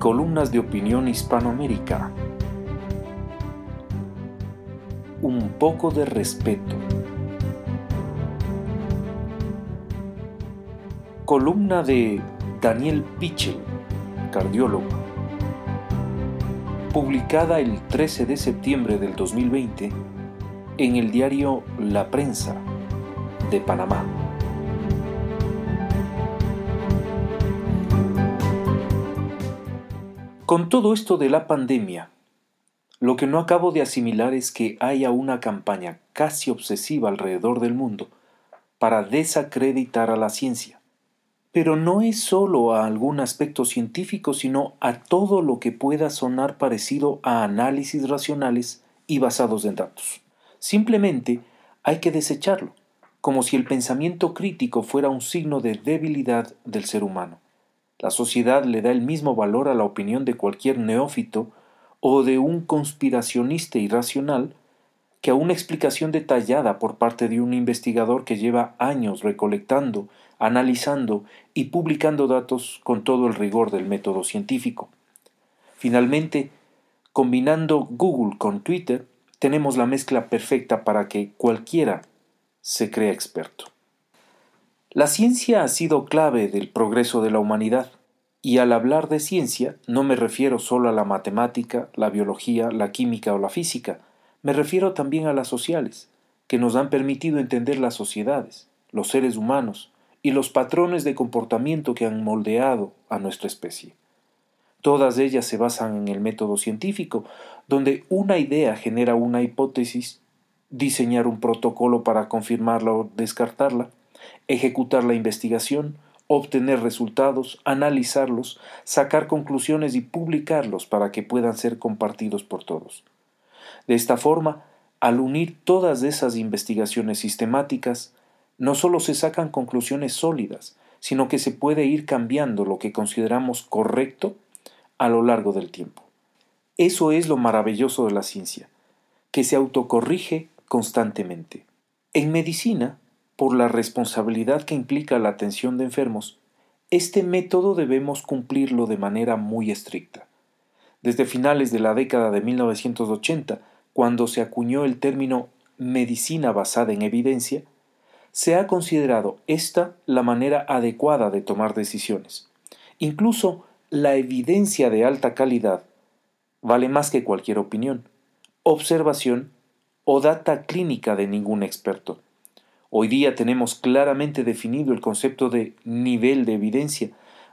Columnas de Opinión Hispanoamérica. Un poco de respeto. Columna de Daniel Pichel, cardiólogo. Publicada el 13 de septiembre del 2020 en el diario La Prensa de Panamá. Con todo esto de la pandemia, lo que no acabo de asimilar es que haya una campaña casi obsesiva alrededor del mundo para desacreditar a la ciencia. Pero no es solo a algún aspecto científico, sino a todo lo que pueda sonar parecido a análisis racionales y basados en datos. Simplemente hay que desecharlo, como si el pensamiento crítico fuera un signo de debilidad del ser humano. La sociedad le da el mismo valor a la opinión de cualquier neófito o de un conspiracionista irracional que a una explicación detallada por parte de un investigador que lleva años recolectando, analizando y publicando datos con todo el rigor del método científico. Finalmente, combinando Google con Twitter, tenemos la mezcla perfecta para que cualquiera se crea experto. La ciencia ha sido clave del progreso de la humanidad, y al hablar de ciencia no me refiero solo a la matemática, la biología, la química o la física, me refiero también a las sociales, que nos han permitido entender las sociedades, los seres humanos y los patrones de comportamiento que han moldeado a nuestra especie. Todas ellas se basan en el método científico, donde una idea genera una hipótesis, diseñar un protocolo para confirmarla o descartarla, ejecutar la investigación, obtener resultados, analizarlos, sacar conclusiones y publicarlos para que puedan ser compartidos por todos. De esta forma, al unir todas esas investigaciones sistemáticas, no solo se sacan conclusiones sólidas, sino que se puede ir cambiando lo que consideramos correcto a lo largo del tiempo. Eso es lo maravilloso de la ciencia, que se autocorrige constantemente. En medicina, por la responsabilidad que implica la atención de enfermos, este método debemos cumplirlo de manera muy estricta. Desde finales de la década de 1980, cuando se acuñó el término medicina basada en evidencia, se ha considerado esta la manera adecuada de tomar decisiones. Incluso la evidencia de alta calidad vale más que cualquier opinión, observación o data clínica de ningún experto. Hoy día tenemos claramente definido el concepto de nivel de evidencia,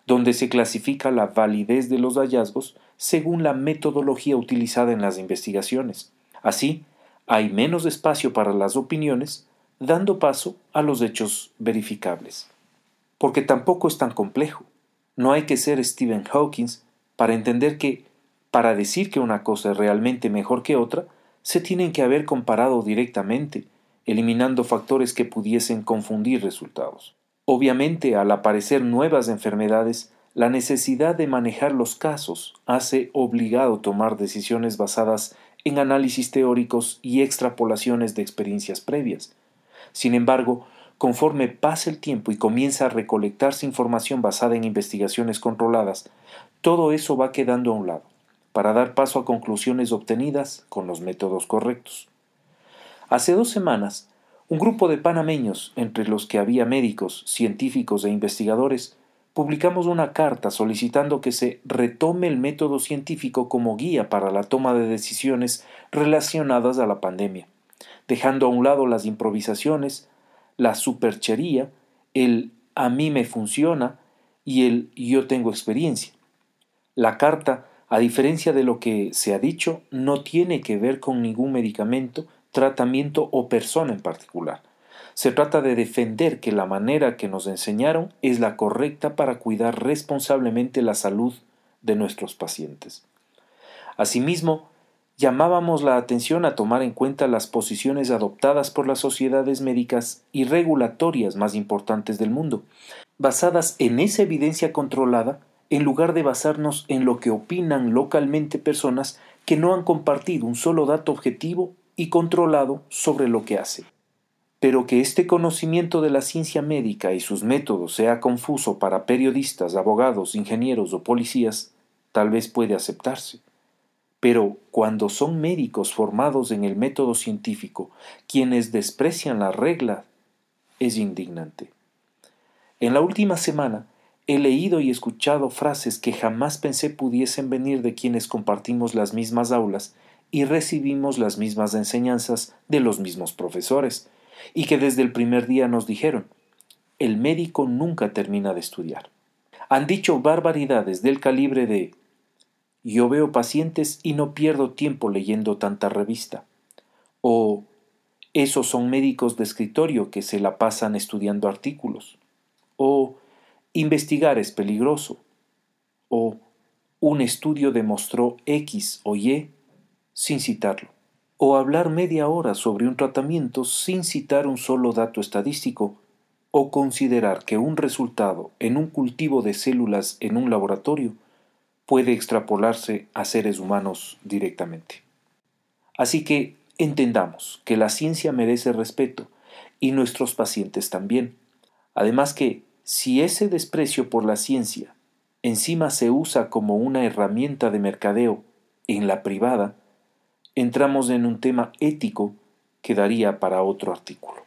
donde se clasifica la validez de los hallazgos según la metodología utilizada en las investigaciones. Así, hay menos espacio para las opiniones, dando paso a los hechos verificables. Porque tampoco es tan complejo. No hay que ser Stephen Hawking para entender que, para decir que una cosa es realmente mejor que otra, se tienen que haber comparado directamente, eliminando factores que pudiesen confundir resultados. Obviamente, al aparecer nuevas enfermedades, la necesidad de manejar los casos hace obligado tomar decisiones basadas en análisis teóricos y extrapolaciones de experiencias previas. Sin embargo, conforme pasa el tiempo y comienza a recolectarse información basada en investigaciones controladas, todo eso va quedando a un lado, para dar paso a conclusiones obtenidas con los métodos correctos. Hace dos semanas, un grupo de panameños, entre los que había médicos, científicos e investigadores, publicamos una carta solicitando que se retome el método científico como guía para la toma de decisiones relacionadas a la pandemia, dejando a un lado las improvisaciones, la superchería, el a mí me funciona y el yo tengo experiencia. La carta, a diferencia de lo que se ha dicho, no tiene que ver con ningún medicamento, tratamiento o persona en particular. Se trata de defender que la manera que nos enseñaron es la correcta para cuidar responsablemente la salud de nuestros pacientes. Asimismo, llamábamos la atención a tomar en cuenta las posiciones adoptadas por las sociedades médicas y regulatorias más importantes del mundo, basadas en esa evidencia controlada en lugar de basarnos en lo que opinan localmente personas que no han compartido un solo dato objetivo y controlado sobre lo que hace. Pero que este conocimiento de la ciencia médica y sus métodos sea confuso para periodistas, abogados, ingenieros o policías, tal vez puede aceptarse. Pero cuando son médicos formados en el método científico quienes desprecian la regla, es indignante. En la última semana he leído y escuchado frases que jamás pensé pudiesen venir de quienes compartimos las mismas aulas y recibimos las mismas enseñanzas de los mismos profesores, y que desde el primer día nos dijeron, el médico nunca termina de estudiar. Han dicho barbaridades del calibre de yo veo pacientes y no pierdo tiempo leyendo tanta revista. O esos son médicos de escritorio que se la pasan estudiando artículos. O investigar es peligroso. O un estudio demostró X o Y sin citarlo o hablar media hora sobre un tratamiento sin citar un solo dato estadístico, o considerar que un resultado en un cultivo de células en un laboratorio puede extrapolarse a seres humanos directamente. Así que entendamos que la ciencia merece respeto y nuestros pacientes también. Además que si ese desprecio por la ciencia encima se usa como una herramienta de mercadeo en la privada, entramos en un tema ético que daría para otro artículo.